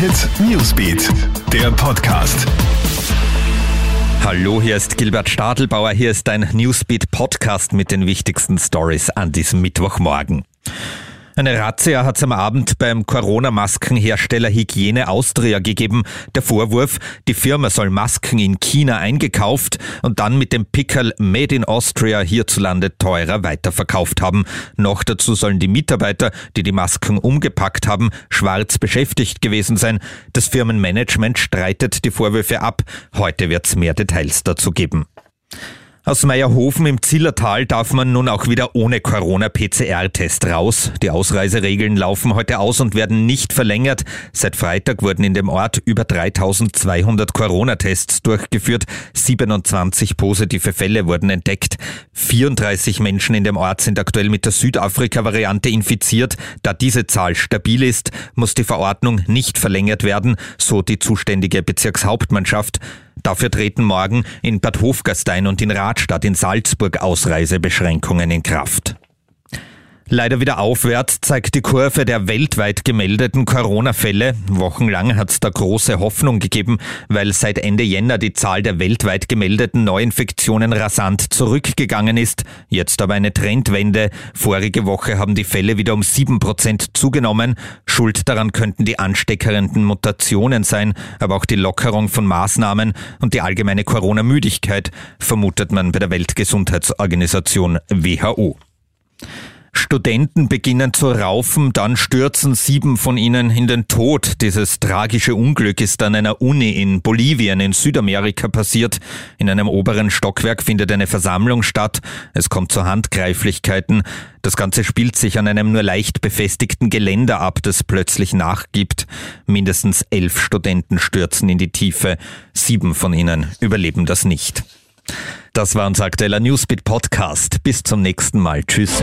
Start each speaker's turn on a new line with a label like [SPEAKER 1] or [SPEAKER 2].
[SPEAKER 1] Hit Newsbeat, der Podcast.
[SPEAKER 2] Hallo, hier ist Gilbert Stadelbauer. Hier ist ein Newsbeat Podcast mit den wichtigsten Stories an diesem Mittwochmorgen. Eine Razzia hat es am Abend beim Corona-Maskenhersteller Hygiene Austria gegeben. Der Vorwurf, die Firma soll Masken in China eingekauft und dann mit dem Pickel Made in Austria hierzulande teurer weiterverkauft haben. Noch dazu sollen die Mitarbeiter, die die Masken umgepackt haben, schwarz beschäftigt gewesen sein. Das Firmenmanagement streitet die Vorwürfe ab. Heute wird es mehr Details dazu geben. Aus Meierhofen im Zillertal darf man nun auch wieder ohne Corona-PCR-Test raus. Die Ausreiseregeln laufen heute aus und werden nicht verlängert. Seit Freitag wurden in dem Ort über 3200 Corona-Tests durchgeführt. 27 positive Fälle wurden entdeckt. 34 Menschen in dem Ort sind aktuell mit der Südafrika-Variante infiziert. Da diese Zahl stabil ist, muss die Verordnung nicht verlängert werden, so die zuständige Bezirkshauptmannschaft. Dafür treten morgen in Bad Hofgastein und in Radstadt in Salzburg Ausreisebeschränkungen in Kraft. Leider wieder aufwärts zeigt die Kurve der weltweit gemeldeten Corona-Fälle. Wochenlang hat es da große Hoffnung gegeben, weil seit Ende Jänner die Zahl der weltweit gemeldeten Neuinfektionen rasant zurückgegangen ist. Jetzt aber eine Trendwende. Vorige Woche haben die Fälle wieder um sieben Prozent zugenommen. Schuld daran könnten die ansteckernden Mutationen sein, aber auch die Lockerung von Maßnahmen und die allgemeine Corona-Müdigkeit, vermutet man bei der Weltgesundheitsorganisation WHO. Studenten beginnen zu raufen, dann stürzen sieben von ihnen in den Tod. Dieses tragische Unglück ist an einer Uni in Bolivien in Südamerika passiert. In einem oberen Stockwerk findet eine Versammlung statt. Es kommt zu Handgreiflichkeiten. Das Ganze spielt sich an einem nur leicht befestigten Geländer ab, das plötzlich nachgibt. Mindestens elf Studenten stürzen in die Tiefe. Sieben von ihnen überleben das nicht. Das war unser aktueller Newsbeat Podcast. Bis zum nächsten Mal. Tschüss.